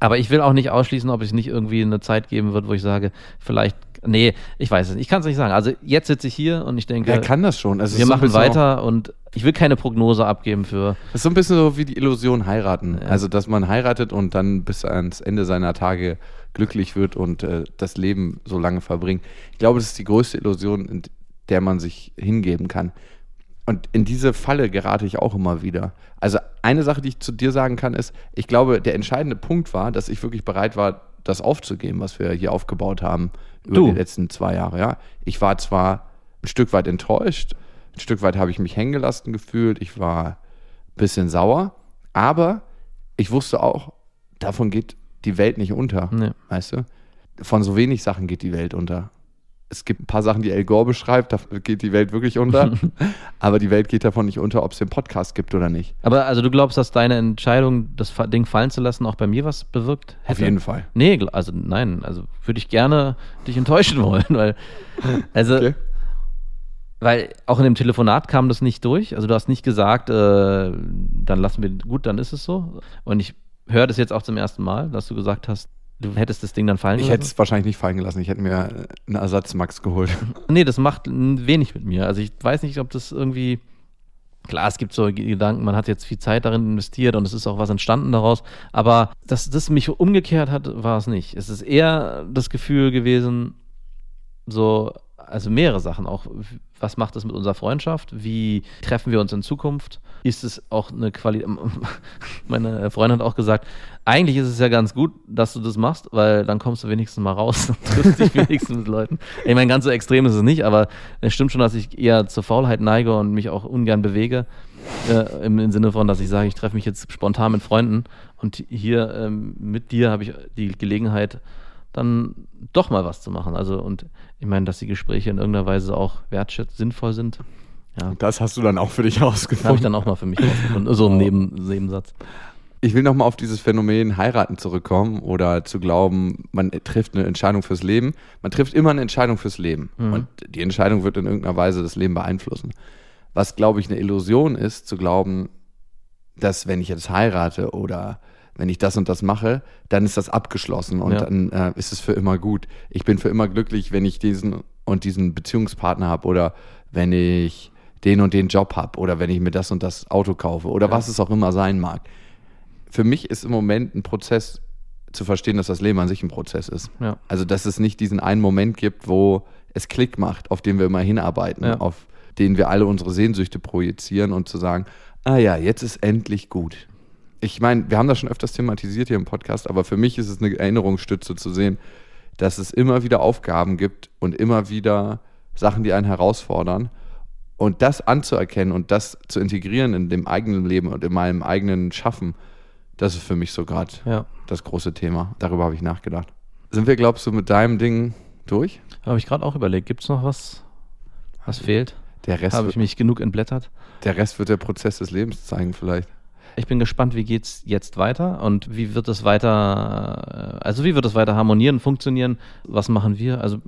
Aber ich will auch nicht ausschließen, ob es nicht irgendwie eine Zeit geben wird, wo ich sage, vielleicht Nee, ich weiß es nicht. Ich kann es nicht sagen. Also jetzt sitze ich hier und ich denke.
Er kann das schon.
Also wir machen weiter und ich will keine Prognose abgeben für.
Das ist so ein bisschen so wie die Illusion heiraten. Ja. Also, dass man heiratet und dann bis ans Ende seiner Tage glücklich wird und äh, das Leben so lange verbringt. Ich glaube, das ist die größte Illusion, in der man sich hingeben kann. Und in diese Falle gerate ich auch immer wieder. Also eine Sache, die ich zu dir sagen kann, ist, ich glaube, der entscheidende Punkt war, dass ich wirklich bereit war, das aufzugeben, was wir hier aufgebaut haben über du. die letzten zwei Jahre. Ja, ich war zwar ein Stück weit enttäuscht, ein Stück weit habe ich mich hängen gelassen gefühlt, ich war ein bisschen sauer, aber ich wusste auch, davon geht die Welt nicht unter, nee. weißt du? Von so wenig Sachen geht die Welt unter es gibt ein paar Sachen, die El Gore beschreibt, da geht die Welt wirklich unter. aber die Welt geht davon nicht unter, ob es den Podcast gibt oder nicht.
Aber also du glaubst, dass deine Entscheidung, das Ding fallen zu lassen, auch bei mir was bewirkt
hätte? Auf jeden Fall.
Nee, also nein, also würde ich gerne dich enttäuschen wollen, weil also okay. weil auch in dem Telefonat kam das nicht durch. Also du hast nicht gesagt, äh, dann lassen wir gut, dann ist es so. Und ich höre das jetzt auch zum ersten Mal, dass du gesagt hast, Du hättest das Ding dann fallen
ich
gelassen?
Ich hätte es wahrscheinlich nicht fallen gelassen. Ich hätte mir einen Ersatz Max geholt.
Nee, das macht wenig mit mir. Also ich weiß nicht, ob das irgendwie. Klar, es gibt so Gedanken, man hat jetzt viel Zeit darin investiert und es ist auch was entstanden daraus. Aber dass das mich umgekehrt hat, war es nicht. Es ist eher das Gefühl gewesen, so, also mehrere Sachen. Auch, was macht es mit unserer Freundschaft? Wie treffen wir uns in Zukunft? Ist es auch eine Qualität? Meine Freundin hat auch gesagt, eigentlich ist es ja ganz gut, dass du das machst, weil dann kommst du wenigstens mal raus und triffst dich wenigstens mit Leuten. Ich meine, ganz so extrem ist es nicht, aber es stimmt schon, dass ich eher zur Faulheit neige und mich auch ungern bewege. Äh, im, im, Sinne von, dass ich sage, ich treffe mich jetzt spontan mit Freunden und hier ähm, mit dir habe ich die Gelegenheit, dann doch mal was zu machen. Also, und ich meine, dass die Gespräche in irgendeiner Weise auch wertschätzt, sinnvoll sind.
Ja. Das hast du dann auch für dich rausgefunden.
Habe ich dann auch mal für mich rausgefunden. So ein Neben, Nebensatz.
Ich will nochmal auf dieses Phänomen heiraten zurückkommen oder zu glauben, man trifft eine Entscheidung fürs Leben. Man trifft immer eine Entscheidung fürs Leben. Mhm. Und die Entscheidung wird in irgendeiner Weise das Leben beeinflussen. Was, glaube ich, eine Illusion ist, zu glauben, dass wenn ich jetzt heirate oder wenn ich das und das mache, dann ist das abgeschlossen und ja. dann äh, ist es für immer gut. Ich bin für immer glücklich, wenn ich diesen und diesen Beziehungspartner habe oder wenn ich den und den Job habe oder wenn ich mir das und das Auto kaufe oder ja. was es auch immer sein mag. Für mich ist im Moment ein Prozess zu verstehen, dass das Leben an sich ein Prozess ist. Ja. Also, dass es nicht diesen einen Moment gibt, wo es Klick macht, auf den wir immer hinarbeiten, auf den wir alle unsere Sehnsüchte projizieren und zu sagen, ah ja, jetzt ist endlich gut ich meine, wir haben das schon öfters thematisiert hier im Podcast, aber für mich ist es eine Erinnerungsstütze zu sehen, dass es immer wieder Aufgaben gibt und immer wieder Sachen, die einen herausfordern. Und das anzuerkennen und das zu integrieren in dem eigenen Leben und in meinem eigenen Schaffen, das ist für mich so gerade ja. das große Thema. Darüber habe ich nachgedacht. Sind wir, glaubst du, mit deinem Ding durch?
Habe ich gerade auch überlegt. Gibt es noch was, was fehlt?
Der Rest
habe ich mich genug entblättert.
Der Rest wird der Prozess des Lebens zeigen, vielleicht.
Ich bin gespannt, wie geht es jetzt weiter und wie wird es weiter, äh, also wie wird es weiter harmonieren, funktionieren? Was machen wir? Also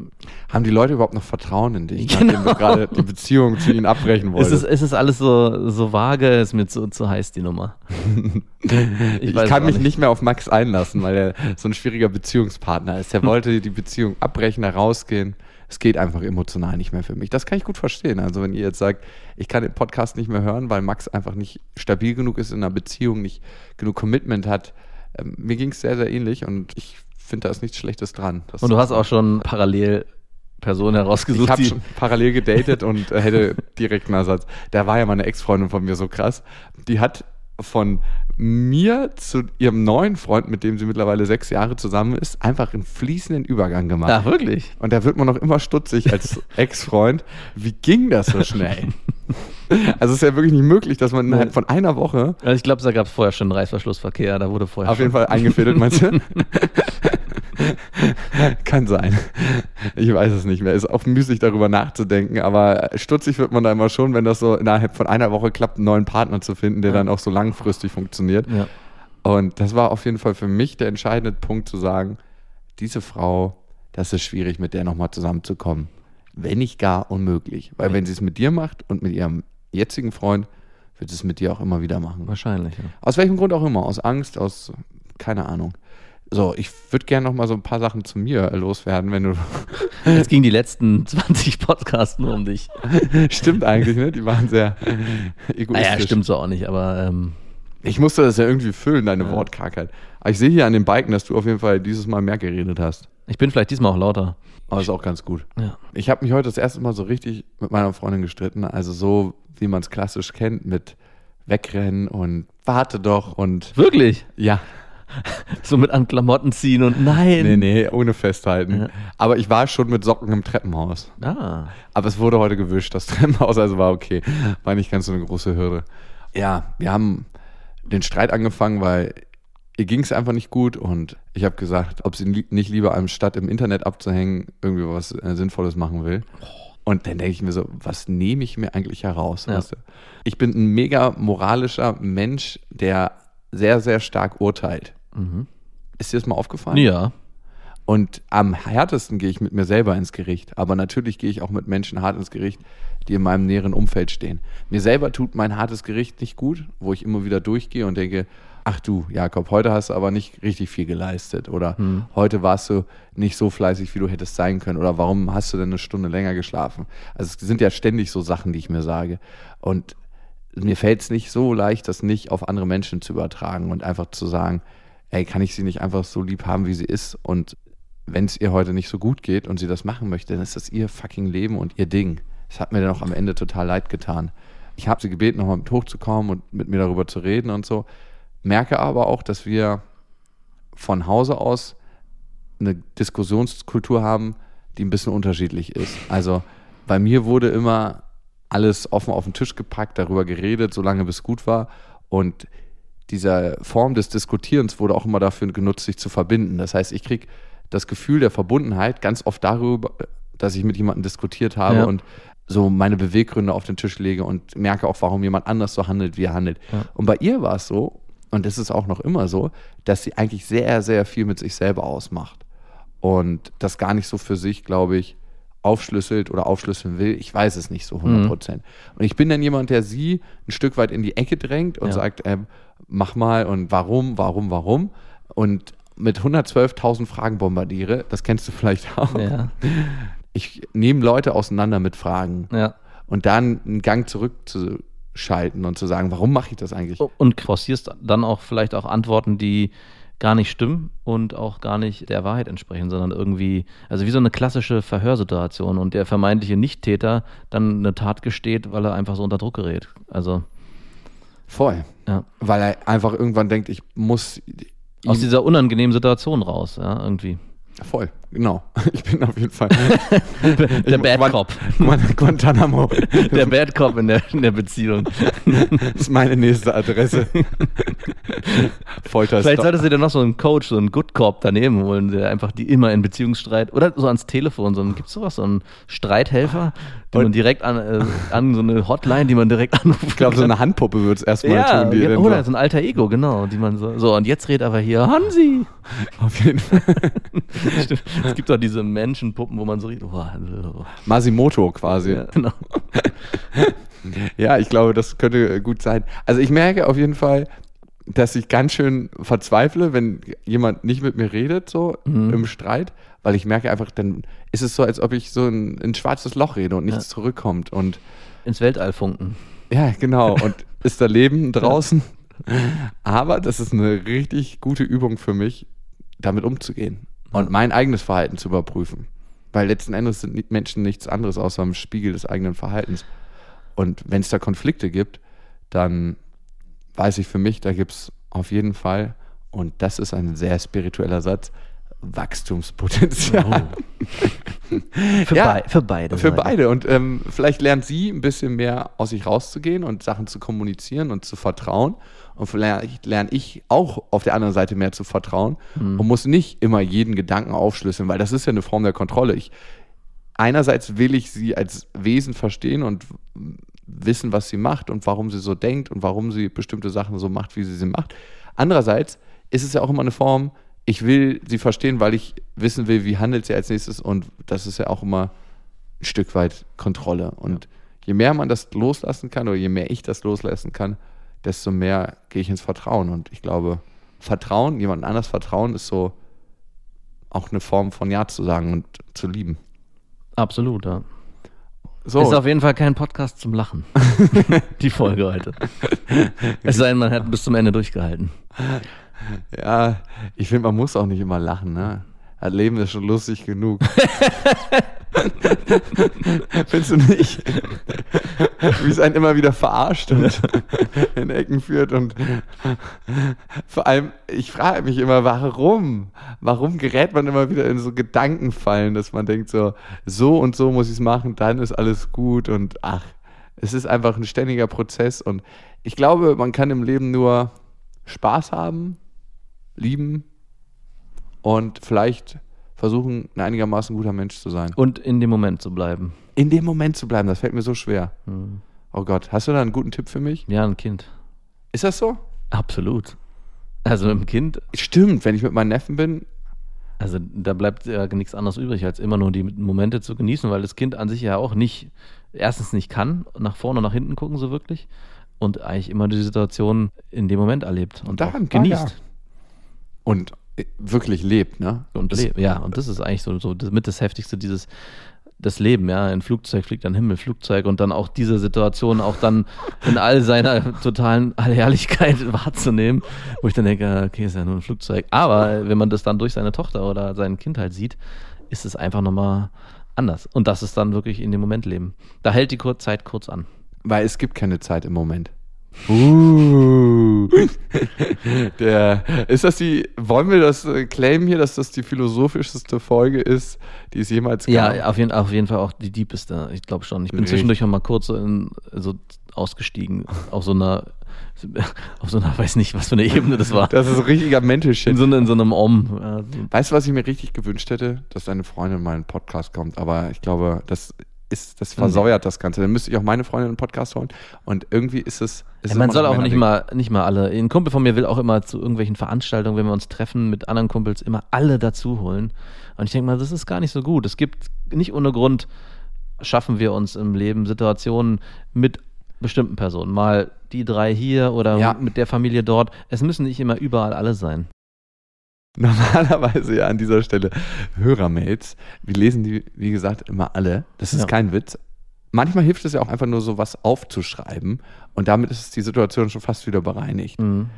haben die Leute überhaupt noch Vertrauen in dich, genau. nachdem du gerade die Beziehung zu ihnen abbrechen wolltest?
Es ist, es ist alles so, so vage, ist mir zu, zu heiß die Nummer.
ich, ich kann mich nicht. nicht mehr auf Max einlassen, weil er so ein schwieriger Beziehungspartner ist. Er wollte die Beziehung abbrechen, herausgehen es geht einfach emotional nicht mehr für mich. Das kann ich gut verstehen. Also wenn ihr jetzt sagt, ich kann den Podcast nicht mehr hören, weil Max einfach nicht stabil genug ist in einer Beziehung, nicht genug Commitment hat. Ähm, mir ging es sehr, sehr ähnlich und ich finde, da ist nichts Schlechtes dran.
Das und du hast auch schon parallel Person herausgesucht.
Ich habe schon parallel gedatet und äh, hätte direkt einen Ersatz. Da war ja meine Ex-Freundin von mir so krass. Die hat von mir zu ihrem neuen Freund, mit dem sie mittlerweile sechs Jahre zusammen ist, einfach einen fließenden Übergang gemacht.
Ach, wirklich?
Und da wird man noch immer stutzig als Ex-Freund. Wie ging das so schnell? Also es ist ja wirklich nicht möglich, dass man innerhalb von einer Woche
Also ich glaube, da gab es vorher schon Reißverschlussverkehr, da wurde vorher
auf jeden Fall eingefädelt, meinst du? Kann sein. Ich weiß es nicht mehr. Ist auch müßig darüber nachzudenken, aber stutzig wird man da immer schon, wenn das so innerhalb von einer Woche klappt, einen neuen Partner zu finden, der dann auch so langfristig funktioniert.
Ja.
Und das war auf jeden Fall für mich der entscheidende Punkt zu sagen, diese Frau, das ist schwierig, mit der nochmal zusammenzukommen. Wenn nicht gar unmöglich. Weil wenn sie es mit dir macht und mit ihrem jetzigen Freund, wird sie es mit dir auch immer wieder machen.
Wahrscheinlich, ja.
Aus welchem Grund auch immer. Aus Angst, aus keine Ahnung. So, ich würde gerne noch mal so ein paar Sachen zu mir loswerden, wenn du.
Jetzt ging die letzten 20 Podcasts nur um dich.
stimmt eigentlich, ne? Die waren sehr egoistisch.
Naja, stimmt so auch nicht, aber ähm,
Ich musste das ja irgendwie füllen, deine
Ja.
Wortkargheit. Aber ich sehe hier an den Balken, dass du auf jeden Fall dieses Mal mehr geredet hast.
ich bin vielleicht diesmal auch lauter.
Aber ist auch ganz gut.
Ja.
Ich habe mich heute das erste Mal so richtig mit meiner Freundin gestritten. Also so, wie man es klassisch kennt, mit Wegrennen und warte doch und
Wirklich?
ja.
So mit an Klamotten ziehen und nein.
Nee, nee, ohne festhalten.
Ja.
Aber ich war schon mit Socken im Treppenhaus.
Ah.
Aber es wurde heute gewischt, das Treppenhaus, also war okay. War nicht ganz so eine große Hürde. Ja, wir haben den Streit angefangen, weil ihr ging es einfach nicht gut und ich habe gesagt, ob sie nicht lieber anstatt im Internet abzuhängen, irgendwie was äh, Sinnvolles machen will. Und dann denke ich mir so, was nehme ich mir eigentlich heraus?
Ja.
Weißt du? Ich bin ein mega moralischer Mensch, der sehr, sehr stark urteilt.
Mhm.
Ist dir das mal aufgefallen?
Ja.
Und am härtesten gehe ich mit mir selber ins Gericht. Aber natürlich gehe ich auch mit Menschen hart ins Gericht, die in meinem näheren Umfeld stehen. Mir selber tut mein hartes Gericht nicht gut, wo ich immer wieder durchgehe und denke, ach du, Jakob, heute hast du aber nicht richtig viel geleistet. Oder heute warst du nicht so fleißig, wie du hättest sein können. Oder warum hast du denn eine Stunde länger geschlafen? Also es sind ja ständig so Sachen, die ich mir sage. Und mir fällt es nicht so leicht, das nicht auf andere Menschen zu übertragen und einfach zu sagen, ey, kann ich sie nicht einfach so lieb haben, wie sie ist? Und wenn es ihr heute nicht so gut geht und sie das machen möchte, dann ist das ihr fucking Leben und ihr Ding. Es hat mir dann auch am Ende total leid getan. Ich habe sie gebeten, nochmal mit hochzukommen und mit mir darüber zu reden und so. Merke aber auch, dass wir von Hause aus eine Diskussionskultur haben, die ein bisschen unterschiedlich ist. Also bei mir wurde immer alles offen auf den Tisch gepackt, darüber geredet, solange bis gut war. Und dieser Form des Diskutierens wurde auch immer dafür genutzt, sich zu verbinden. Das heißt, ich kriege das Gefühl der Verbundenheit ganz oft darüber, dass ich mit jemandem diskutiert habe
Ja.
und so meine Beweggründe auf den Tisch lege und merke auch, warum jemand anders so handelt, wie er handelt.
Ja.
Und bei ihr war es so, und es ist auch noch immer so, dass sie eigentlich sehr, sehr viel mit sich selber ausmacht. Und das gar nicht so für sich, glaube ich, aufschlüsselt oder aufschlüsseln will. Ich weiß es nicht so 100 Prozent. Und ich bin dann jemand, der sie ein Stück weit in die Ecke drängt und
Ja.
sagt, ähm, mach mal und warum, warum, warum. Und mit 112.000 Fragen bombardiere, das kennst du vielleicht auch.
Ja.
Ich nehme Leute auseinander mit Fragen
ja.
und dann einen Gang zurückzuschalten und zu sagen, warum mache ich das eigentlich?
Und forcierst dann auch vielleicht auch Antworten, die gar nicht stimmen und auch gar nicht der Wahrheit entsprechen, sondern irgendwie, also wie so eine klassische Verhörsituation und der vermeintliche Nichttäter dann eine Tat gesteht, weil er einfach so unter Druck gerät. Also,
Voll.
ja.
Weil er einfach irgendwann denkt, ich muss
Aus dieser unangenehmen Situation raus, ja, irgendwie.
Voll, genau. Ich bin auf jeden Fall.
Der Bad
Guan-
Cop.
Guan- Guantanamo.
Der Bad Cop in der, in der Beziehung.
Das ist meine nächste Adresse. Folter
Vielleicht solltest du dir noch so einen Coach, so einen Good Cop daneben holen, der einfach die immer in Beziehungsstreit oder so ans Telefon, so ein, gibt's sowas, so einen Streithelfer, den man direkt an, äh, an so eine Hotline, die man direkt anrufen
Ich glaube, so eine Handpuppe wird es erstmal
ja,
tun. Die
ja, oder
so,
so ein alter Ego, genau, die man so, so und jetzt redet aber hier Hansi.
auf jeden Fall.
Stimmt. es gibt doch diese Menschenpuppen, wo man so redet, oh, oh.
Masimoto quasi.
Ja, genau.
Ja, ich glaube, das könnte gut sein. Also ich merke auf jeden Fall, dass ich ganz schön verzweifle, wenn jemand nicht mit mir redet, so
Mhm.
im Streit, weil ich merke einfach, dann ist es so, als ob ich so in in ein schwarzes Loch rede und nichts
Ja.
zurückkommt. Und
Ins Weltall funken.
ja, genau. Und ist da Leben draußen? Aber das ist eine richtig gute Übung für mich, damit umzugehen und mein eigenes Verhalten zu überprüfen. Weil letzten Endes sind Menschen nichts anderes außer ein Spiegel des eigenen Verhaltens. Und wenn es da Konflikte gibt, dann weiß ich für mich, da gibt es auf jeden Fall, und das ist ein sehr spiritueller Satz, Wachstumspotenzial.
Für,
Ja,
bei, für beide.
Für
Seiten.
beide. Und ähm, vielleicht lernt sie ein bisschen mehr aus sich rauszugehen und Sachen zu kommunizieren und zu vertrauen. Und vielleicht lerne ich auch auf der anderen Seite mehr zu vertrauen und muss nicht immer jeden Gedanken aufschlüsseln, weil das ist ja eine Form der Kontrolle. Ich, einerseits will ich sie als Wesen verstehen und wissen, was sie macht und warum sie so denkt und warum sie bestimmte Sachen so macht, wie sie sie macht. Andererseits ist es ja auch immer eine Form, ich will sie verstehen, weil ich wissen will, wie handelt sie als nächstes und das ist ja auch immer ein Stück weit Kontrolle. Und je mehr man das loslassen kann oder je mehr ich das loslassen kann, desto mehr gehe ich ins Vertrauen. Und ich glaube, Vertrauen, jemand anders vertrauen, ist so auch eine Form von Ja zu sagen und zu lieben.
Absolut, ja.
So,
Ist auf jeden Fall kein Podcast zum Lachen. Die Folge heute. Es sei denn, man hat bis zum Ende durchgehalten.
Ja, ich finde, man muss auch nicht immer lachen. Ne? Das Leben ist schon lustig genug. Findest du nicht? Wie es einen immer wieder verarscht und in Ecken führt und vor allem, ich frage mich immer, warum? Warum gerät man immer wieder in so Gedankenfallen, dass man denkt so, so und so muss ich es machen, dann ist alles gut und ach, es ist einfach ein ständiger Prozess und ich glaube, man kann im Leben nur Spaß haben, lieben und vielleicht versuchen, ein einigermaßen guter Mensch zu sein.
Und in dem Moment zu bleiben.
In dem Moment zu bleiben, das fällt mir so schwer. Oh Gott, hast du da einen guten Tipp für mich?
Ja, ein Kind.
Ist das so?
Absolut. Also mit dem Kind,
Stimmt, wenn ich mit meinen Neffen bin,
also da bleibt ja nichts anderes übrig, als immer nur die Momente zu genießen, weil das Kind an sich ja auch nicht, erstens nicht kann, nach vorne und nach hinten gucken so wirklich und eigentlich immer die Situation in dem Moment erlebt und
Daran-
auch genießt.
ja. Und äh, wirklich lebt, ne?
Und
Das-
ja, und das ist eigentlich so, so das, mit das Heftigste, dieses das Leben, ja. Ein Flugzeug fliegt an Himmel, Flugzeug und dann auch diese Situation auch dann in all seiner totalen Allherrlichkeit wahrzunehmen, wo ich dann denke, okay, ist ja nur ein Flugzeug. Aber wenn man das dann durch seine Tochter oder sein Kind halt sieht, ist es einfach nochmal anders. Und das ist dann wirklich in dem Moment leben. Da hält die Kur Zeit kurz an.
Weil es gibt keine Zeit im Moment. Uh. Der, ist das die, wollen wir das äh, claimen hier, dass das die philosophischste Folge ist, die es jemals gab?
Ja, auf jeden, auf jeden Fall auch die deepeste. Ich glaube schon. Ich bin
Richtig.
zwischendurch auch mal kurz so, in, so ausgestiegen auf so einer, auf so einer, weiß nicht, was für eine Ebene das war.
Das ist so richtiger Mental Shit.
In so, in so einem Om. Ja, so.
Weißt du, was ich mir richtig gewünscht hätte? Dass deine Freundin mal in einen Podcast kommt. Aber ich glaube, das ist, das versäuert das Ganze. Dann müsste ich auch meine Freundin in einen Podcast holen. Und irgendwie ist es. ist
Ja, man soll auch nicht mal, nicht mal alle. Ein Kumpel von mir will auch immer zu irgendwelchen Veranstaltungen, wenn wir uns treffen mit anderen Kumpels, immer alle dazu holen. Und ich denke mal, das ist gar nicht so gut. Es gibt nicht ohne Grund, schaffen wir uns im Leben Situationen mit bestimmten Personen. Mal die drei hier oder
Ja.
mit der Familie dort. Es müssen nicht immer überall alle sein.
Normalerweise ja an dieser Stelle Hörermails. Wir lesen die, wie gesagt, immer alle. Das ist
Ja.
kein Witz. Manchmal hilft es ja auch einfach nur so was aufzuschreiben. Und damit ist die Situation schon fast wieder bereinigt.
Mhm.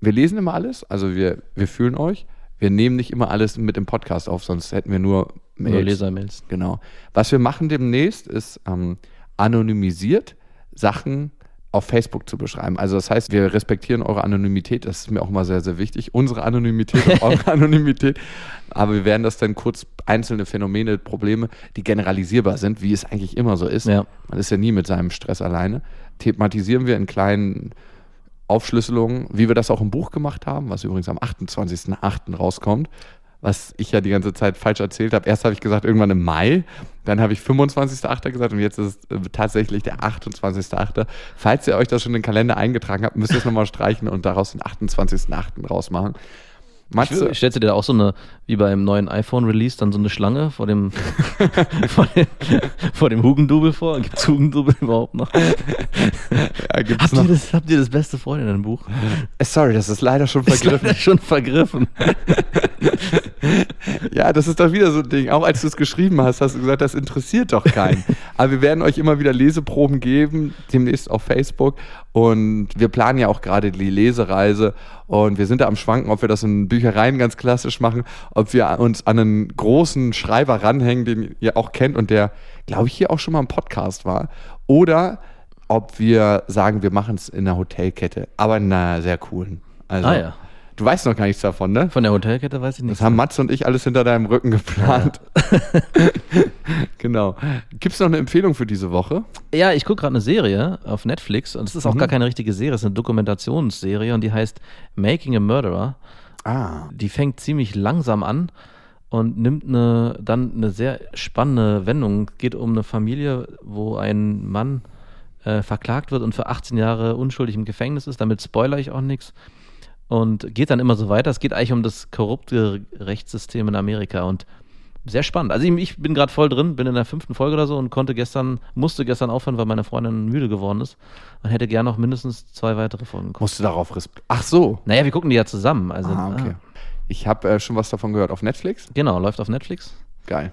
Wir lesen immer alles, also wir, wir fühlen euch. Wir nehmen nicht immer alles mit dem Podcast auf, sonst hätten wir nur
Nur
Mails.
Lesermails.
Genau. Was wir machen demnächst ist ähm, anonymisiert Sachen auf Facebook zu beschreiben. Also das heißt, wir respektieren eure Anonymität, das ist mir auch immer sehr, sehr wichtig. Unsere Anonymität und eure Anonymität. Aber wir werden das dann kurz einzelne Phänomene, Probleme, die generalisierbar sind, wie es eigentlich immer so ist.
Ja.
Man ist ja nie mit seinem Stress alleine. Thematisieren wir in kleinen Aufschlüsselungen, wie wir das auch im Buch gemacht haben, was übrigens am 28.08. rauskommt, was ich ja die ganze Zeit falsch erzählt habe. Erst habe ich gesagt, irgendwann im Mai, dann habe ich 25.08. gesagt und jetzt ist es äh, tatsächlich der 28.08. Falls ihr euch das schon in den Kalender eingetragen habt, müsst ihr es nochmal streichen und daraus den 28.08. rausmachen. Matze,
Stellst du dir da auch so eine, wie beim neuen iPhone-Release, dann so eine Schlange vor dem, vor dem, vor dem Hugendubel vor? Gibt es Hugendubel überhaupt noch?
ja, gibt's
Habt
noch?
ihr, das, habt ihr das beste Freundinnenbuch?
Äh, Sorry, das ist leider schon
Ist
vergriffen.
leider schon vergriffen.
Ja, das ist doch wieder so ein Ding. Auch als du es geschrieben hast, hast du gesagt, das interessiert doch keinen. Aber wir werden euch immer wieder Leseproben geben, demnächst auf Facebook. Und wir planen ja auch gerade die Lesereise. Und wir sind da am Schwanken, ob wir das in Büchereien ganz klassisch machen, ob wir uns an einen großen Schreiber ranhängen, den ihr auch kennt und der, glaube ich, hier auch schon mal im Podcast war. Oder ob wir sagen, wir machen es in einer Hotelkette, aber in einer sehr coolen. Also,
Ah ja.
Du weißt noch gar nichts davon, ne?
Von der Hotelkette weiß ich nicht.
Das haben Mats und ich alles hinter deinem Rücken geplant. genau. Gibt es noch eine Empfehlung für diese Woche?
Ja, ich gucke gerade eine Serie auf Netflix und es ist auch
Mhm.
gar keine richtige Serie, es ist eine Dokumentationsserie und die heißt Making a Murderer.
Ah.
Die fängt ziemlich langsam an und nimmt eine, dann eine sehr spannende Wendung. Geht um eine Familie, wo ein Mann äh, verklagt wird und für 18 Jahre unschuldig im Gefängnis ist. Damit spoiler ich auch nichts. Und geht dann immer so weiter. Es geht eigentlich um das korrupte Rechtssystem in Amerika und sehr spannend. Also ich, ich bin gerade voll drin, bin in der fünften Folge oder so und konnte gestern, musste gestern aufhören, weil meine Freundin müde geworden ist und hätte gern noch mindestens zwei weitere Folgen geguckt.
Musst du darauf Respekt. Ach so.
Naja, wir gucken die ja zusammen. Also,
Ah, okay. Ich habe äh, schon was davon gehört auf Netflix.
Genau, läuft auf Netflix.
Geil.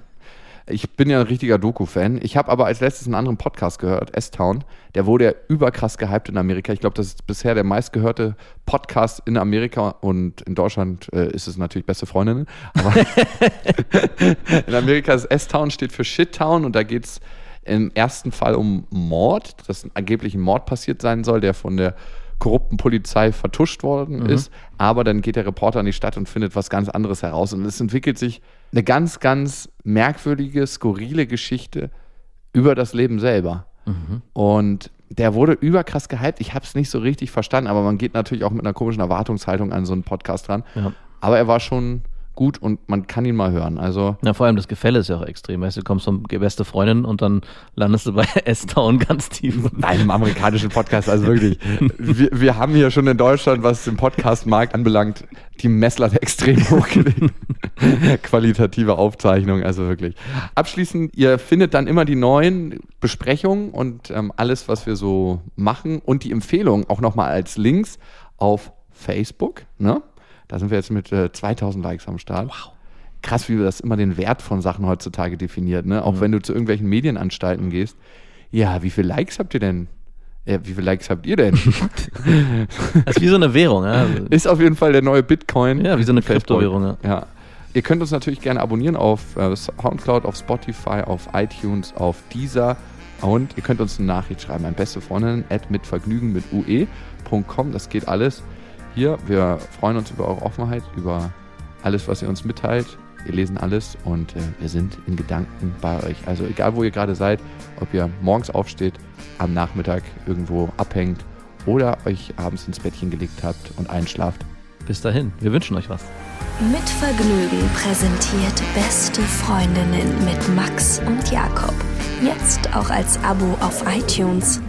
Ich bin ja ein richtiger Doku-Fan. Ich habe aber als letztes einen anderen Podcast gehört, S-Town. Der wurde ja überkrass gehypt in Amerika. Ich glaube, das ist bisher der meistgehörte Podcast in Amerika und in Deutschland äh, ist es natürlich beste Freundinnen. Aber in Amerika ist S-Town steht für Shit-Town und da geht es im ersten Fall um Mord, dass angeblich ein Mord passiert sein soll, der von der korrupten Polizei vertuscht worden ist. Aber dann geht der Reporter in die Stadt und findet was ganz anderes heraus. Und es entwickelt sich eine ganz, ganz merkwürdige, skurrile Geschichte über das Leben selber. Und der wurde überkrass gehypt. Ich habe es nicht so richtig verstanden, aber man geht natürlich auch mit einer komischen Erwartungshaltung an so einen Podcast ran.
Ja.
Aber er war schon gut und man kann ihn mal hören. Also
Na, vor allem das Gefälle ist ja auch extrem. Weißt du, du kommst vom beste Freundin und dann landest du bei S-Town ganz tief.
bei einem amerikanischen Podcast, also wirklich. Wir, wir haben hier schon in Deutschland, was den Podcast-Markt anbelangt, die Messlatte extrem hochgelegt. Qualitative Aufzeichnung, also wirklich. Abschließend, ihr findet dann immer die neuen Besprechungen und ähm, alles, was wir so machen und die Empfehlungen auch nochmal als Links auf Facebook. Ne? Da sind wir jetzt mit äh, 2000 Likes am Start. Wow. Krass, wie das immer den Wert von Sachen heutzutage definiert. Ne? Auch wenn du zu irgendwelchen Medienanstalten gehst. Ja, wie viele Likes habt ihr denn? Ja, wie viele Likes habt ihr denn?
Das ist wie so eine Währung. Ja, Also,
Ist auf jeden Fall der neue Bitcoin.
ja wie so eine. Kryptowährung. Ja.
Ja. Ihr könnt uns natürlich gerne abonnieren auf äh, Soundcloud, auf Spotify, auf iTunes, auf Deezer. Und ihr könnt uns eine Nachricht schreiben an beste Freundin at mitvergnügen mit ue.com. Das geht alles hier. Wir freuen uns über eure Offenheit, über alles, was ihr uns mitteilt. Wir lesen alles und äh, wir sind in Gedanken bei euch. Also egal, wo ihr gerade seid, ob ihr morgens aufsteht, am Nachmittag irgendwo abhängt oder euch abends ins Bettchen gelegt habt und einschlaft.
Bis dahin, wir wünschen euch was.
Mit Vergnügen präsentiert Beste Freundinnen mit Max und Jakob. Jetzt auch als Abo auf iTunes.